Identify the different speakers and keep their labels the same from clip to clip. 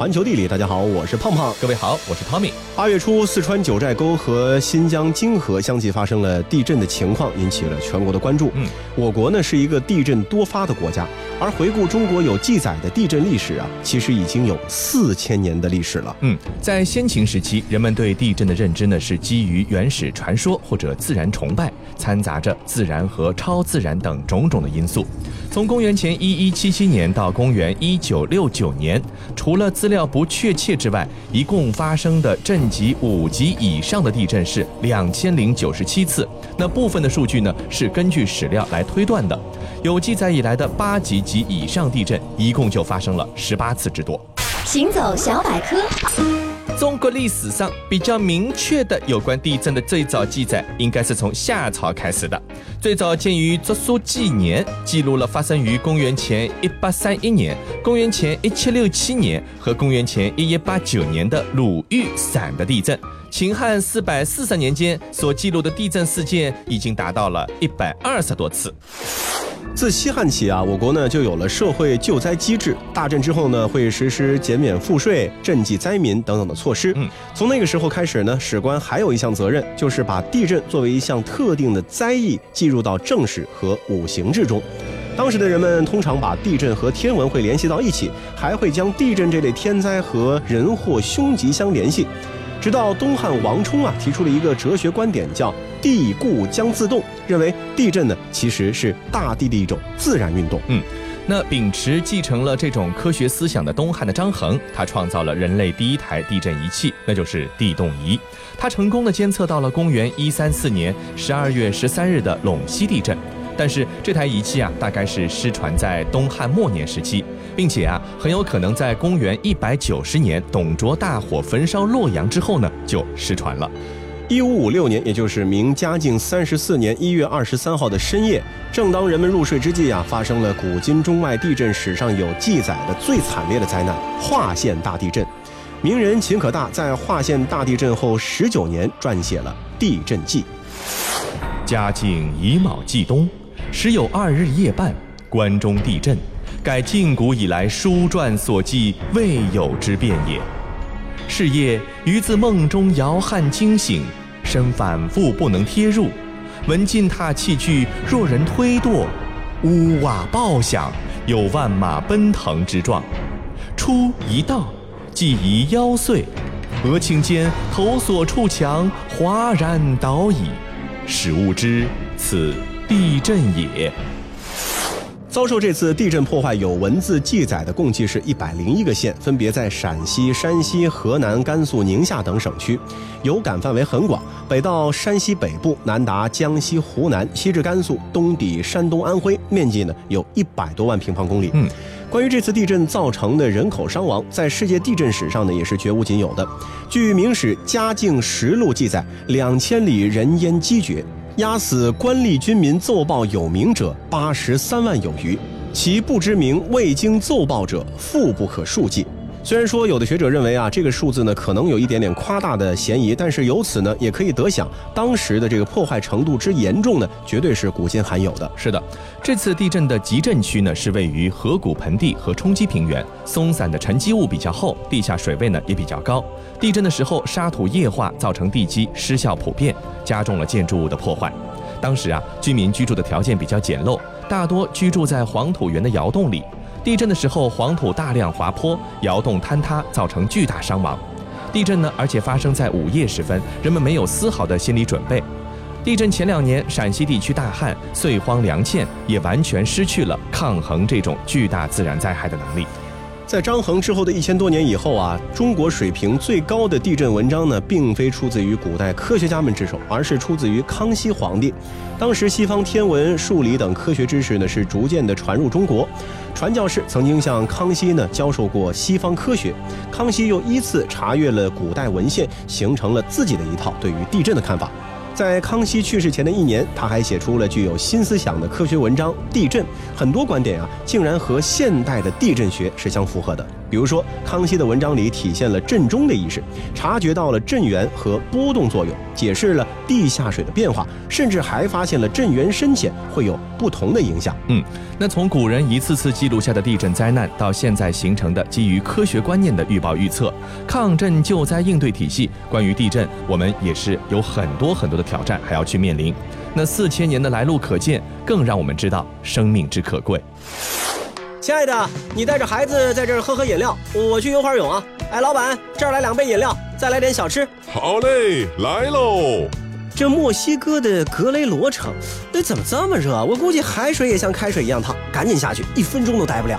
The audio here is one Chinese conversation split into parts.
Speaker 1: 环球地理。大家好，我是胖胖。
Speaker 2: 各位好，我是 Tommy。
Speaker 1: 八月初，四川九寨沟和新疆金河相继发生了地震的情况，引起了全国的关注。
Speaker 2: 嗯，
Speaker 1: 我国呢是一个地震多发的国家，而回顾中国有记载的地震历史啊，其实已经有四千年的历史了。
Speaker 2: 嗯，在先秦时期，人们对地震的认知呢是基于原始传说或者自然崇拜，掺杂着自然和超自然等种种的因素。从公元前一一七七年到公元一九六九年，除了资料不确切之外，一共发生的震级五级以上的地震是两千零九十七次。那部分的数据呢是根据史料来推断的，有记载以来的八级及以上地震，一共就发生了十八次之多。
Speaker 3: 行走小百科。
Speaker 2: 中国历史上比较明确的有关地震的最早记载，应该是从夏朝开始的。最早见于《竹书纪年》，记录了发生于公元前一八三一年、公元前一七六七年和公元前一一八九年的鲁豫陕的地震。秦汉四百四十年间所记录的地震事件已经达到了一百二十多次。
Speaker 1: 自西汉起啊，我国呢就有了社会救灾机制。大震之后呢，会实施减免赋税、赈济灾民等等的措施。
Speaker 2: 嗯，
Speaker 1: 从那个时候开始呢，史官还有一项责任，就是把地震作为一项特定的灾异记入到正史和五行志中。当时的人们通常把地震和天文会联系到一起，还会将地震这类天灾和人祸凶吉相联系。直到东汉王充啊提出了一个哲学观点，叫“地固将自动”，认为地震呢其实是大地的一种自然运动。
Speaker 2: 嗯，那秉持继承了这种科学思想的东汉的张衡，他创造了人类第一台地震仪器，那就是地动仪。他成功的监测到了公元一三四年十二月十三日的陇西地震。但是这台仪器啊，大概是失传在东汉末年时期，并且啊，很有可能在公元一百九十年董卓大火焚烧洛阳之后呢，就失传了。
Speaker 1: 一五五六年，也就是明嘉靖三十四年一月二十三号的深夜，正当人们入睡之际啊，发生了古今中外地震史上有记载的最惨烈的灾难——华县大地震。名人秦可大在华县大地震后十九年撰写了《地震记》。
Speaker 2: 嘉靖乙卯季冬。时有二日夜半，关中地震，盖晋古以来书传所记未有之变也。是夜余自梦中摇撼惊醒，身反复不能贴入，闻进踏器具若人推堕，屋瓦爆响，有万马奔腾之状。出一道，即疑腰碎，额顷间头所触墙哗然倒矣，始悟之此。地震也。
Speaker 1: 遭受这次地震破坏有文字记载的共计是一百零一个县，分别在陕西、山西、河南、甘肃、宁夏等省区，有感范围很广，北到山西北部，南达江西、湖南，西至甘肃，东抵山东、安徽，面积呢有一百多万平方公里。
Speaker 2: 嗯，
Speaker 1: 关于这次地震造成的人口伤亡，在世界地震史上呢也是绝无仅有的。据《明史·嘉靖实录》记载，两千里人烟积绝。压死官吏军民奏报有名者八十三万有余，其不知名未经奏报者复不可数计。虽然说有的学者认为啊，这个数字呢可能有一点点夸大的嫌疑，但是由此呢也可以得想，当时的这个破坏程度之严重呢，绝对是古今罕有的。
Speaker 2: 是的，这次地震的集震区呢是位于河谷盆地和冲积平原，松散的沉积物比较厚，地下水位呢也比较高。地震的时候，沙土液化造成地基失效普遍，加重了建筑物的破坏。当时啊，居民居住的条件比较简陋，大多居住在黄土园的窑洞里。地震的时候，黄土大量滑坡，窑洞坍塌，造成巨大伤亡。地震呢，而且发生在午夜时分，人们没有丝毫的心理准备。地震前两年，陕西地区大旱，岁荒粮欠，也完全失去了抗衡这种巨大自然灾害的能力。
Speaker 1: 在张衡之后的一千多年以后啊，中国水平最高的地震文章呢，并非出自于古代科学家们之手，而是出自于康熙皇帝。当时西方天文、数理等科学知识呢，是逐渐的传入中国。传教士曾经向康熙呢教授过西方科学，康熙又依次查阅了古代文献，形成了自己的一套对于地震的看法。在康熙去世前的一年，他还写出了具有新思想的科学文章《地震》，很多观点啊，竟然和现代的地震学是相符合的。比如说，康熙的文章里体现了震中的意识，察觉到了震源和波动作用，解释了地下水的变化，甚至还发现了震源深浅会有不同的影响。
Speaker 2: 嗯，那从古人一次次记录下的地震灾难，到现在形成的基于科学观念的预报预测、抗震救灾应对体系，关于地震，我们也是有很多很多的挑战还要去面临。那四千年的来路可见，更让我们知道生命之可贵。
Speaker 1: 亲爱的，你带着孩子在这儿喝喝饮料，我去游会儿泳啊。哎，老板，这儿来两杯饮料，再来点小吃。
Speaker 4: 好嘞，来喽。
Speaker 1: 这墨西哥的格雷罗城，那怎么这么热？我估计海水也像开水一样烫，赶紧下去，一分钟都待不了。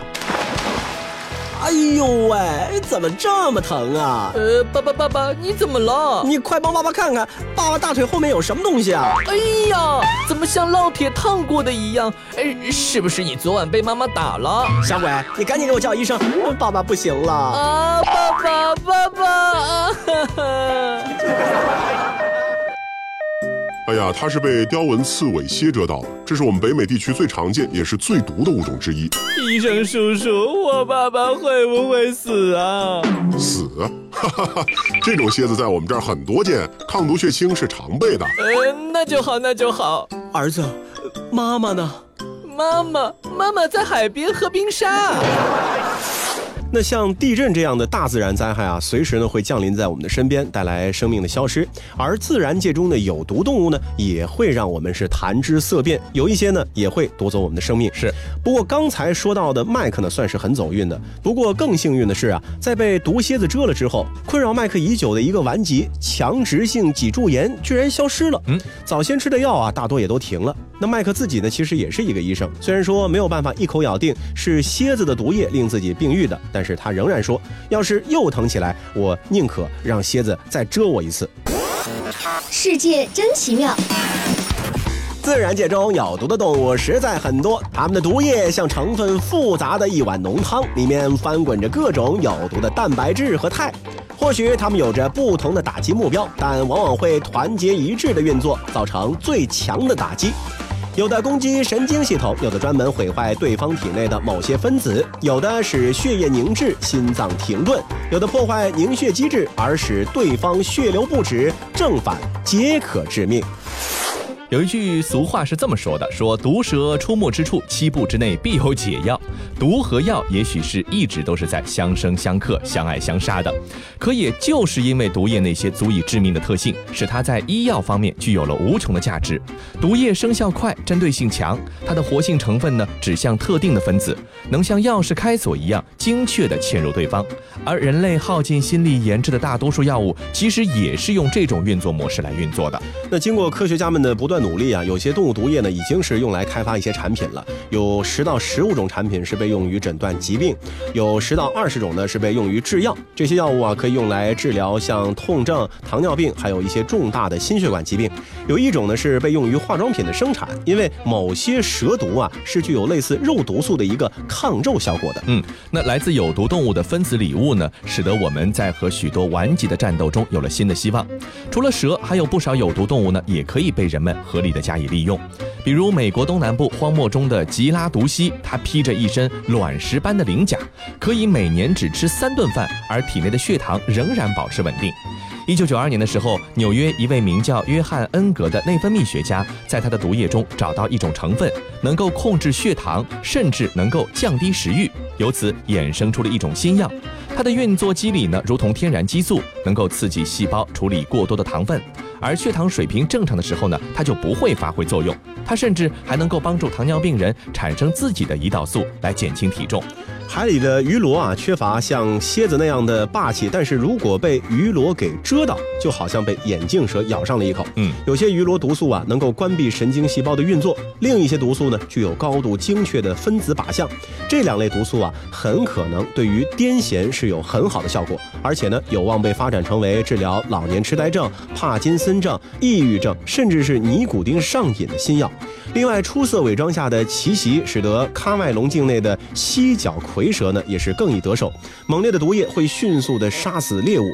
Speaker 1: 哎呦喂，怎么这么疼啊？
Speaker 5: 呃，爸爸爸爸，你怎么了？
Speaker 1: 你快帮爸爸看看，爸爸大腿后面有什么东西啊？
Speaker 5: 哎呀，怎么像烙铁烫过的一样？哎，是不是你昨晚被妈妈打了？
Speaker 1: 小鬼，你赶紧给我叫医生，爸爸不行了。
Speaker 5: 啊，爸爸，爸爸啊！哈哈。
Speaker 4: 哎呀，它是被雕纹刺尾蝎蛰到了，这是我们北美地区最常见也是最毒的物种之一。
Speaker 5: 医生叔叔，我爸爸会不会死啊？
Speaker 4: 死？哈哈哈，这种蝎子在我们这儿很多见，抗毒血清是常备的。
Speaker 5: 呃，那就好，那就好。
Speaker 1: 儿子，妈妈呢？
Speaker 5: 妈妈，妈妈在海边喝冰沙。
Speaker 1: 那像地震这样的大自然灾害啊，随时呢会降临在我们的身边，带来生命的消失。而自然界中的有毒动物呢，也会让我们是谈之色变，有一些呢也会夺走我们的生命。
Speaker 2: 是，
Speaker 1: 不过刚才说到的麦克呢，算是很走运的。不过更幸运的是啊，在被毒蝎子蛰了之后，困扰麦克已久的一个顽疾——强直性脊柱炎，居然消失了。嗯，早先吃的药啊，大多也都停了。那麦克自己呢，其实也是一个医生，虽然说没有办法一口咬定是蝎子的毒液令自己病愈的，但是他仍然说，要是又疼起来，我宁可让蝎子再蛰我一次。
Speaker 3: 世界真奇妙，
Speaker 1: 自然界中有毒的动物实在很多，它们的毒液像成分复杂的一碗浓汤，里面翻滚着各种有毒的蛋白质和肽。或许它们有着不同的打击目标，但往往会团结一致的运作，造成最强的打击。有的攻击神经系统，有的专门毁坏对方体内的某些分子，有的使血液凝滞、心脏停顿，有的破坏凝血机制而使对方血流不止，正反皆可致命。
Speaker 2: 有一句俗话是这么说的：说毒蛇出没之处，七步之内必有解药。毒和药也许是一直都是在相生相克、相爱相杀的。可也就是因为毒液那些足以致命的特性，使它在医药方面具有了无穷的价值。毒液生效快，针对性强，它的活性成分呢指向特定的分子，能像钥匙开锁一样精确地嵌入对方。而人类耗尽心力研制的大多数药物，其实也是用这种运作模式来运作的。
Speaker 1: 那经过科学家们的不断。努力啊！有些动物毒液呢，已经是用来开发一些产品了。有十到十五种产品是被用于诊断疾病，有十到二十种呢是被用于制药。这些药物啊，可以用来治疗像痛症、糖尿病，还有一些重大的心血管疾病。有一种呢是被用于化妆品的生产，因为某些蛇毒啊是具有类似肉毒素的一个抗皱效果的。
Speaker 2: 嗯，那来自有毒动物的分子礼物呢，使得我们在和许多顽疾的战斗中有了新的希望。除了蛇，还有不少有毒动物呢，也可以被人们。合理的加以利用，比如美国东南部荒漠中的吉拉毒蜥，它披着一身卵石般的鳞甲，可以每年只吃三顿饭，而体内的血糖仍然保持稳定。一九九二年的时候，纽约一位名叫约翰恩格的内分泌学家，在他的毒液中找到一种成分，能够控制血糖，甚至能够降低食欲，由此衍生出了一种新药。它的运作机理呢，如同天然激素，能够刺激细胞处理过多的糖分。而血糖水平正常的时候呢，它就不会发挥作用。它甚至还能够帮助糖尿病人产生自己的胰岛素，来减轻体重。
Speaker 1: 海里的鱼螺啊，缺乏像蝎子那样的霸气，但是如果被鱼螺给蛰到，就好像被眼镜蛇咬上了一口。嗯，有些鱼螺毒素啊，能够关闭神经细胞的运作；另一些毒素呢，具有高度精确的分子靶向。这两类毒素啊，很可能对于癫痫是有很好的效果，而且呢，有望被发展成为治疗老年痴呆症、帕金森症、抑郁症，甚至是尼古丁上瘾的新药。另外，出色伪装下的奇袭，使得喀麦隆境内的犀角蝰蛇呢，也是更易得手。猛烈的毒液会迅速的杀死猎物。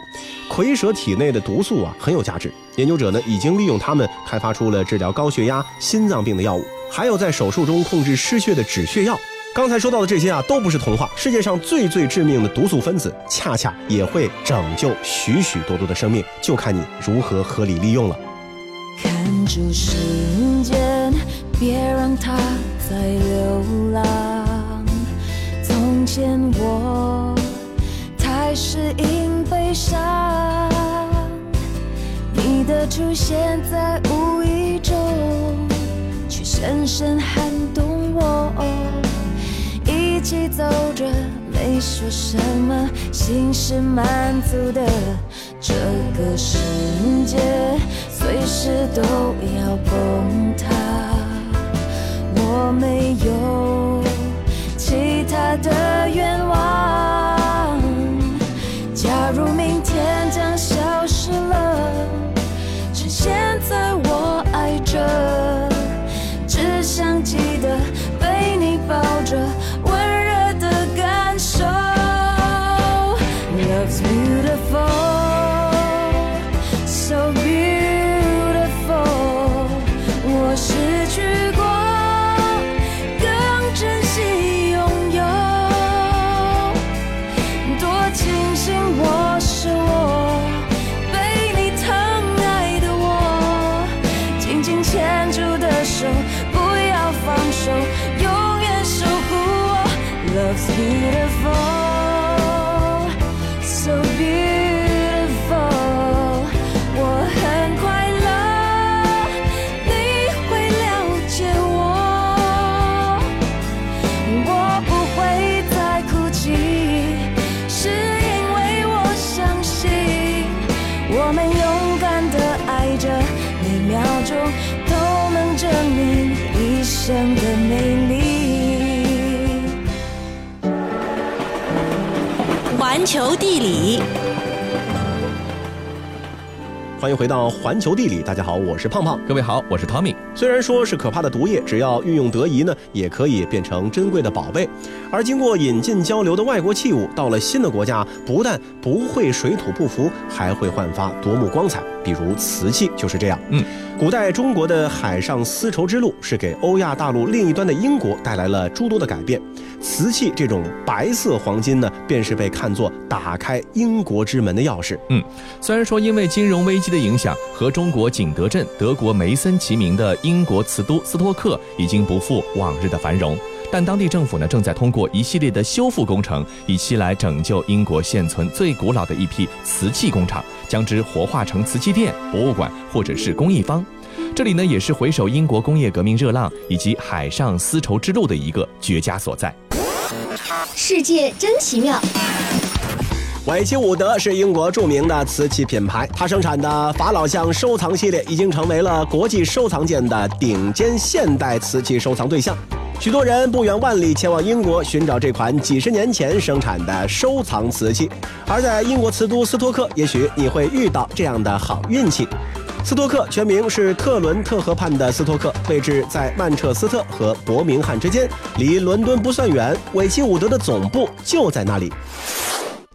Speaker 1: 蝰蛇体内的毒素啊，很有价值。研究者呢，已经利用它们开发出了治疗高血压、心脏病的药物，还有在手术中控制失血的止血药。刚才说到的这些啊，都不是童话。世界上最最致命的毒素分子，恰恰也会拯救许许多多的生命，就看你如何合理利用了。
Speaker 6: 看住时间，别让它再流浪。因悲伤，你的出现在无意中，却深深撼动我。一起走着，没说什么，心是满足的。这个世界随时都要崩塌，我没有其他的愿望。
Speaker 1: 欢迎回到环球地理，大家好，我是胖胖。
Speaker 2: 各位好，我是汤米。
Speaker 1: 虽然说是可怕的毒液，只要运用得宜呢，也可以变成珍贵的宝贝。而经过引进交流的外国器物，到了新的国家，不但不会水土不服，还会焕发夺目光彩。比如瓷器就是这样。
Speaker 2: 嗯，
Speaker 1: 古代中国的海上丝绸之路是给欧亚大陆另一端的英国带来了诸多的改变。瓷器这种白色黄金呢，便是被看作打开英国之门的钥匙。
Speaker 2: 嗯，虽然说因为金融危机的影响，和中国景德镇、德国梅森齐名的英国瓷都斯托克已经不复往日的繁荣，但当地政府呢正在通过一系列的修复工程，以期来拯救英国现存最古老的一批瓷器工厂，将之活化成瓷器店、博物馆或者是工艺坊。这里呢也是回首英国工业革命热浪以及海上丝绸之路的一个绝佳所在。
Speaker 3: 世界真奇妙。
Speaker 1: 韦奇伍德是英国著名的瓷器品牌，它生产的法老像收藏系列已经成为了国际收藏界的顶尖现代瓷器收藏对象。许多人不远万里前往英国寻找这款几十年前生产的收藏瓷器，而在英国瓷都斯托克，也许你会遇到这样的好运气。斯托克全名是特伦特河畔的斯托克，位置在曼彻斯特和伯明翰之间，离伦敦不算远。韦奇伍德的总部就在那里。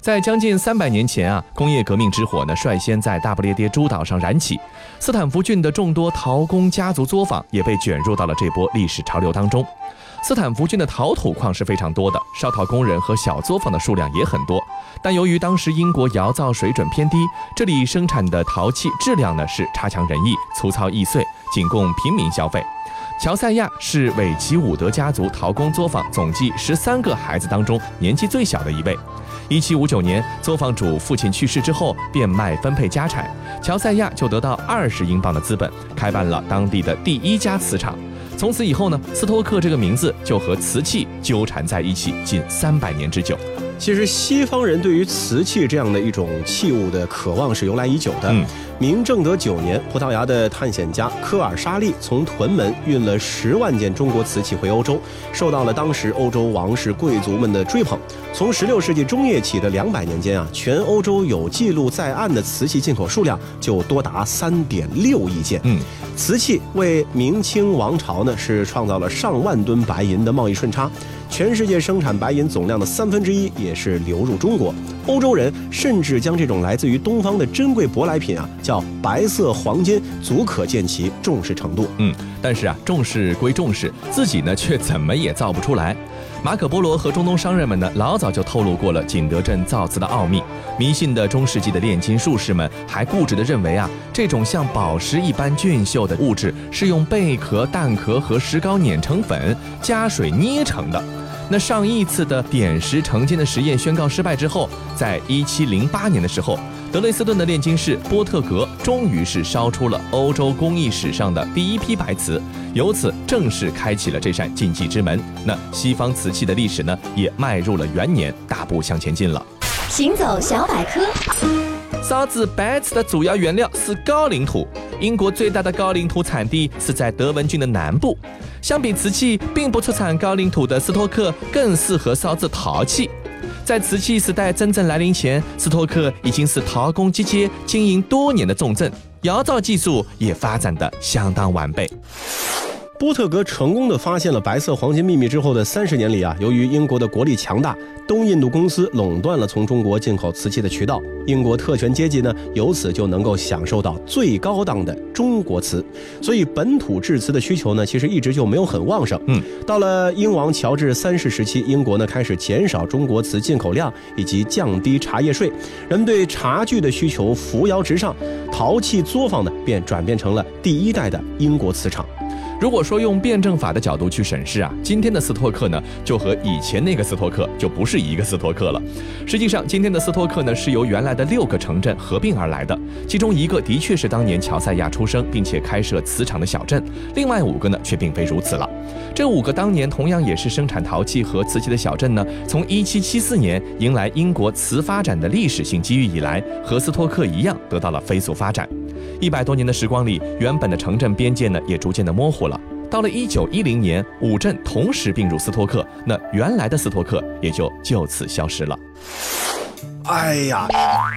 Speaker 2: 在将近三百年前啊，工业革命之火呢率先在大不列颠诸岛上燃起，斯坦福郡的众多陶工家族作坊也被卷入到了这波历史潮流当中。斯坦福郡的陶土矿是非常多的，烧陶工人和小作坊的数量也很多，但由于当时英国窑造水准偏低，这里生产的陶器质量呢是差强人意、粗糙易碎，仅供平民消费。乔赛亚是韦奇伍德家族陶工作坊总计十三个孩子当中年纪最小的一位。一七五九年，作坊主父亲去世之后，变卖分配家产，乔赛亚就得到二十英镑的资本，开办了当地的第一家瓷厂。从此以后呢，斯托克这个名字就和瓷器纠缠在一起近三百年之久。
Speaker 1: 其实西方人对于瓷器这样的一种器物的渴望是由来已久的。
Speaker 2: 嗯
Speaker 1: 明正德九年，葡萄牙的探险家科尔沙利从屯门运了十万件中国瓷器回欧洲，受到了当时欧洲王室贵族们的追捧。从16世纪中叶起的两百年间啊，全欧洲有记录在案的瓷器进口数量就多达3.6亿件。
Speaker 2: 嗯，
Speaker 1: 瓷器为明清王朝呢是创造了上万吨白银的贸易顺差。全世界生产白银总量的三分之一，也是流入中国。欧洲人甚至将这种来自于东方的珍贵舶来品啊叫白色黄金，足可见其重视程度。
Speaker 2: 嗯，但是啊，重视归重视，自己呢却怎么也造不出来。马可·波罗和中东商人们呢，老早就透露过了景德镇造字的奥秘。迷信的中世纪的炼金术士们还固执地认为啊，这种像宝石一般俊秀的物质是用贝壳、蛋壳和石膏碾成粉，加水捏成的。那上亿次的点石成金的实验宣告失败之后，在一七零八年的时候。德累斯顿的炼金士波特格终于是烧出了欧洲工艺史上的第一批白瓷，由此正式开启了这扇禁忌之门。那西方瓷器的历史呢，也迈入了元年，大步向前进了。
Speaker 3: 行走小百科，
Speaker 2: 烧制白瓷的主要原料是高岭土，英国最大的高岭土产地是在德文郡的南部。相比瓷器并不出产高岭土的斯托克，更适合烧制陶器。在瓷器时代真正来临前，斯托克已经是陶工集街经营多年的重镇，窑造技术也发展的相当完备。
Speaker 1: 波特格成功的发现了白色黄金秘密之后的三十年里啊，由于英国的国力强大，东印度公司垄断了从中国进口瓷器的渠道，英国特权阶级呢，由此就能够享受到最高档的中国瓷，所以本土制瓷的需求呢，其实一直就没有很旺盛。
Speaker 2: 嗯，
Speaker 1: 到了英王乔治三世时期，英国呢开始减少中国瓷进口量，以及降低茶叶税，人们对茶具的需求扶摇直上，陶器作坊呢便转变成了第一代的英国瓷厂。
Speaker 2: 如果说用辩证法的角度去审视啊，今天的斯托克呢，就和以前那个斯托克就不是一个斯托克了。实际上，今天的斯托克呢，是由原来的六个城镇合并而来的，其中一个的确是当年乔赛亚出生并且开设瓷厂的小镇，另外五个呢，却并非如此了。这五个当年同样也是生产陶器和瓷器的小镇呢，从1774年迎来英国瓷发展的历史性机遇以来，和斯托克一样得到了飞速发展。一百多年的时光里，原本的城镇边界呢，也逐渐的模糊了。到了一九一零年，五镇同时并入斯托克，那原来的斯托克也就就此消失了。
Speaker 1: 哎呀，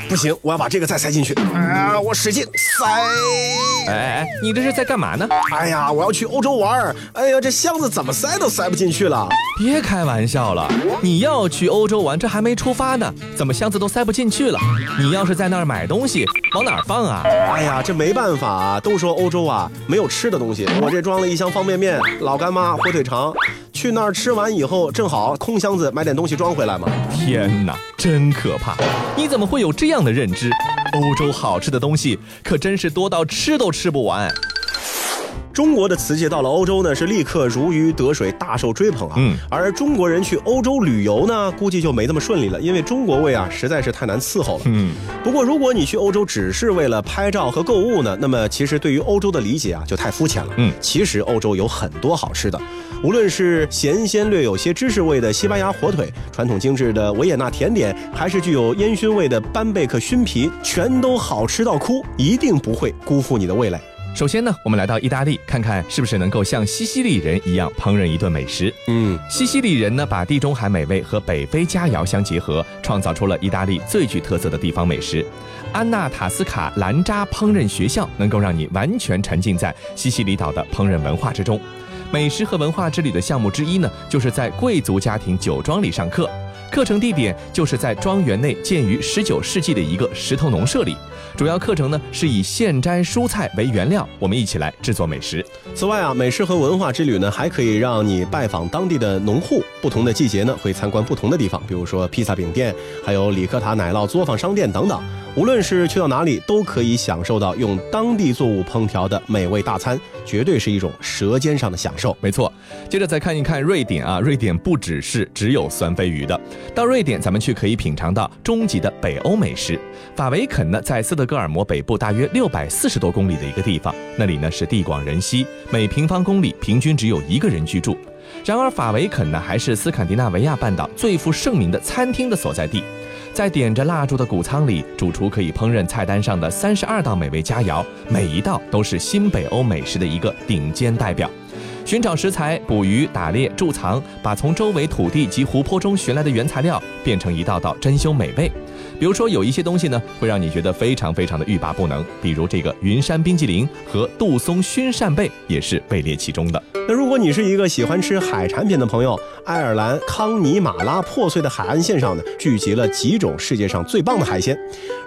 Speaker 1: 不行，我要把这个再塞进去。啊，我使劲塞。
Speaker 2: 哎哎，你这是在干嘛呢？
Speaker 1: 哎呀，我要去欧洲玩。哎呀，这箱子怎么塞都塞不进去了。
Speaker 2: 别开玩笑了，你要去欧洲玩，这还没出发呢，怎么箱子都塞不进去了？你要是在那儿买东西，往哪儿放啊？
Speaker 1: 哎呀，这没办法，都说欧洲啊没有吃的东西，我这装了一箱方便面、老干妈、火腿肠。去那儿吃完以后，正好空箱子买点东西装回来嘛。
Speaker 2: 天哪，真可怕！你怎么会有这样的认知？欧洲好吃的东西可真是多到吃都吃不完。
Speaker 1: 中国的瓷器到了欧洲呢，是立刻如鱼得水，大受追捧啊。
Speaker 2: 嗯，
Speaker 1: 而中国人去欧洲旅游呢，估计就没那么顺利了，因为中国味啊实在是太难伺候了。
Speaker 2: 嗯，
Speaker 1: 不过如果你去欧洲只是为了拍照和购物呢，那么其实对于欧洲的理解啊就太肤浅了。
Speaker 2: 嗯，
Speaker 1: 其实欧洲有很多好吃的，无论是咸鲜略有些芝士味的西班牙火腿，传统精致的维也纳甜点，还是具有烟熏味的班贝克熏皮，全都好吃到哭，一定不会辜负你的味蕾。
Speaker 2: 首先呢，我们来到意大利，看看是不是能够像西西里人一样烹饪一顿美食。
Speaker 1: 嗯，
Speaker 2: 西西里人呢，把地中海美味和北非佳肴相结合，创造出了意大利最具特色的地方美食。安娜塔斯卡兰扎烹饪学校能够让你完全沉浸在西西里岛的烹饪文化之中。美食和文化之旅的项目之一呢，就是在贵族家庭酒庄里上课。课程地点就是在庄园内建于十九世纪的一个石头农舍里。主要课程呢是以现摘蔬菜为原料，我们一起来制作美食。
Speaker 1: 此外啊，美食和文化之旅呢，还可以让你拜访当地的农户。不同的季节呢，会参观不同的地方，比如说披萨饼店，还有里克塔奶酪作坊商店等等。无论是去到哪里，都可以享受到用当地作物烹调的美味大餐，绝对是一种舌尖上的享受。
Speaker 2: 没错，接着再看一看瑞典啊，瑞典不只是只有酸飞鱼的。到瑞典，咱们去可以品尝到终极的北欧美食。法维肯呢，在斯德哥尔摩北部大约六百四十多公里的一个地方，那里呢是地广人稀，每平方公里平均只有一个人居住。然而，法维肯呢还是斯堪的纳维亚半岛最负盛名的餐厅的所在地。在点着蜡烛的谷仓里，主厨可以烹饪菜单上的三十二道美味佳肴，每一道都是新北欧美食的一个顶尖代表。寻找食材、捕鱼、打猎、贮藏，把从周围土地及湖泊中寻来的原材料变成一道道珍馐美味。比如说，有一些东西呢，会让你觉得非常非常的欲罢不能，比如这个云山冰激凌和杜松熏扇贝也是位列其中的。
Speaker 1: 那如果你是一个喜欢吃海产品的朋友，爱尔兰康尼马拉破碎的海岸线上呢，聚集了几种世界上最棒的海鲜。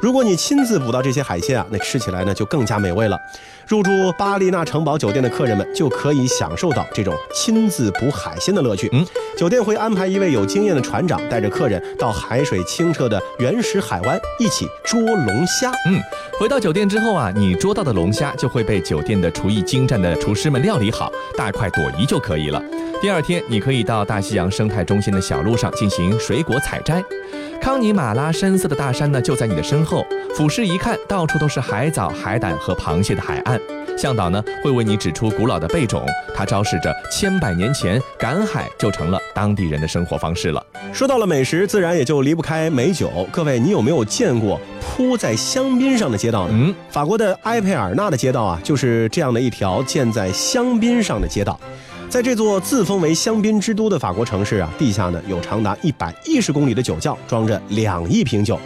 Speaker 1: 如果你亲自捕到这些海鲜啊，那吃起来呢就更加美味了。入住巴丽纳城堡酒店的客人们就可以享受到这种亲自捕海鲜的乐趣。
Speaker 2: 嗯，
Speaker 1: 酒店会安排一位有经验的船长带着客人到海水清澈的原始海湾一起捉龙虾。
Speaker 2: 嗯，回到酒店之后啊，你捉到的龙虾就会被酒店的厨艺精湛的厨师们料理好，大快朵颐就可以了。第二天，你可以到大西洋生态中心的小路上进行水果采摘。康尼马拉深色的大山呢，就在你的身后。俯视一看，到处都是海藻、海胆和螃蟹的海岸。向导呢会为你指出古老的贝种，它昭示着千百年前赶海就成了当地人的生活方式了。
Speaker 1: 说到了美食，自然也就离不开美酒。各位，你有没有见过铺在香槟上的街道呢？
Speaker 2: 嗯，
Speaker 1: 法国的埃佩尔纳的街道啊，就是这样的一条建在香槟上的街道。在这座自封为香槟之都的法国城市啊，地下呢有长达一百一十公里的酒窖，装着两亿瓶酒。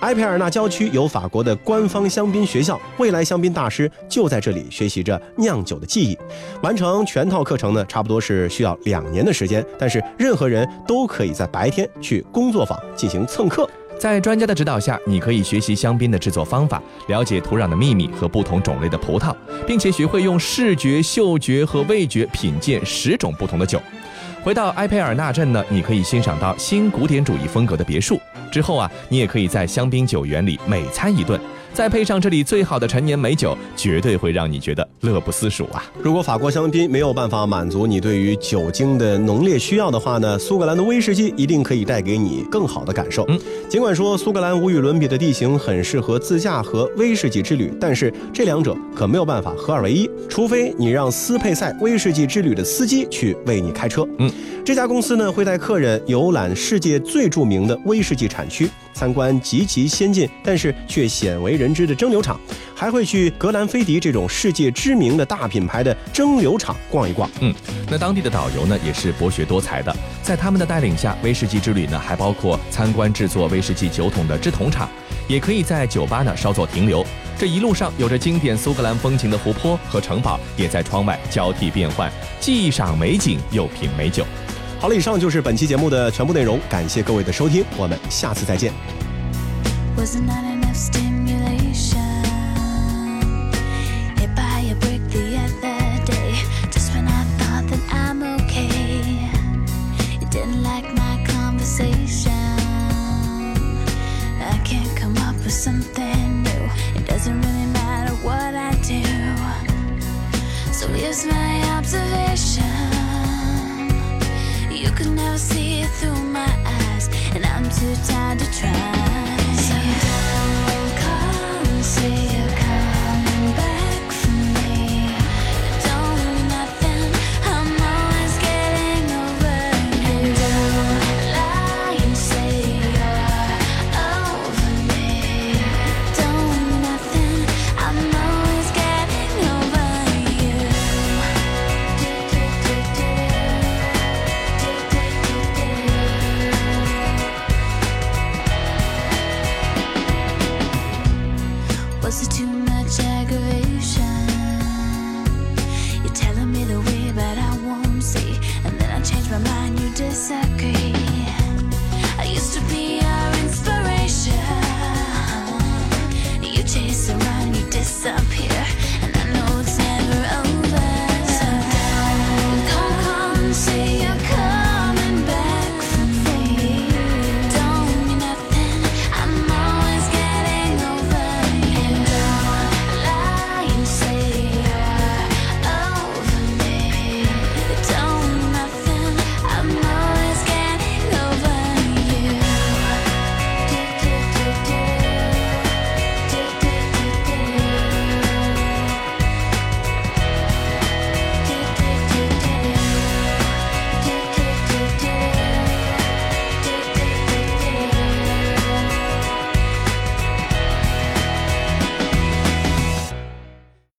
Speaker 1: 埃佩尔纳郊区有法国的官方香槟学校，未来香槟大师就在这里学习着酿酒的技艺。完成全套课程呢，差不多是需要两年的时间。但是任何人都可以在白天去工作坊进行蹭课。
Speaker 2: 在专家的指导下，你可以学习香槟的制作方法，了解土壤的秘密和不同种类的葡萄，并且学会用视觉、嗅觉和味觉品鉴十种不同的酒。回到埃佩尔纳镇呢，你可以欣赏到新古典主义风格的别墅。之后啊，你也可以在香槟酒园里美餐一顿。再配上这里最好的陈年美酒，绝对会让你觉得乐不思蜀啊！
Speaker 1: 如果法国香槟没有办法满足你对于酒精的浓烈需要的话呢，苏格兰的威士忌一定可以带给你更好的感受。
Speaker 2: 嗯，
Speaker 1: 尽管说苏格兰无与伦比的地形很适合自驾和威士忌之旅，但是这两者可没有办法合二为一，除非你让斯佩塞威士忌之旅的司机去为你开车。
Speaker 2: 嗯，
Speaker 1: 这家公司呢会带客人游览世界最著名的威士忌产区。参观极其先进但是却鲜为人知的蒸馏厂，还会去格兰菲迪这种世界知名的大品牌的蒸馏厂逛一逛。
Speaker 2: 嗯，那当地的导游呢也是博学多才的，在他们的带领下，威士忌之旅呢还包括参观制作威士忌酒桶的制桶厂，也可以在酒吧呢稍作停留。这一路上有着经典苏格兰风情的湖泊和城堡也在窗外交替变换，既赏美景又品美酒。
Speaker 1: 好了，以上就是本期节目的全部内容，感谢各位的收听，我们下次再见。